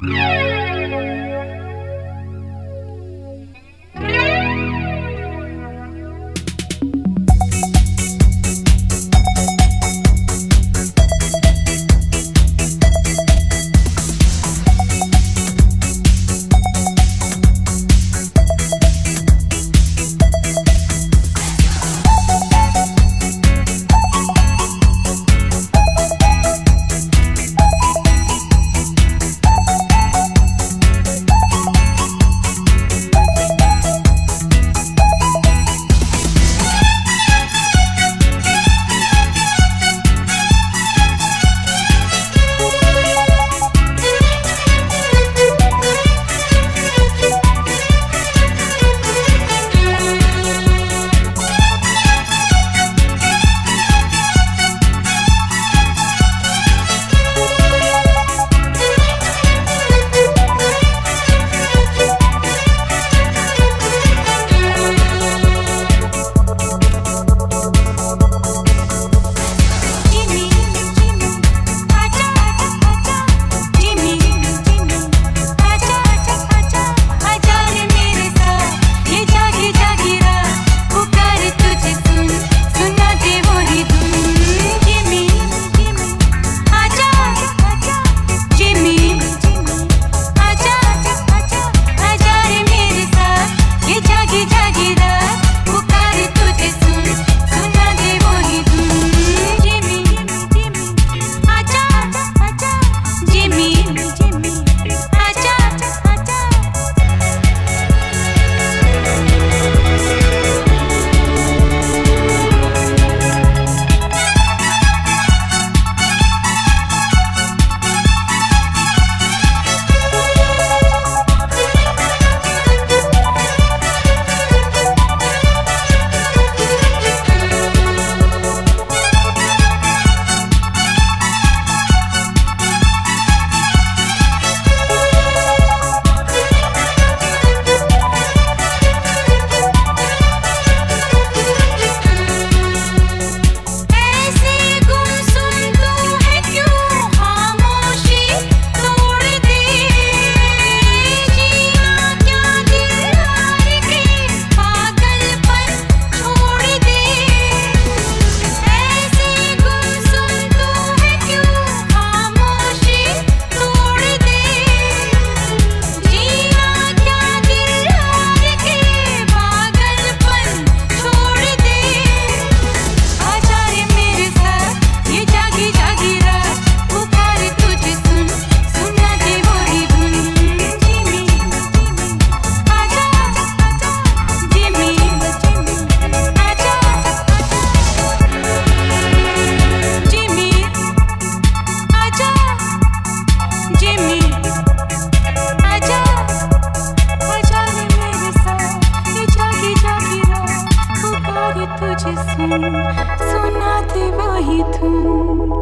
Yeah. सुनाते वही धुन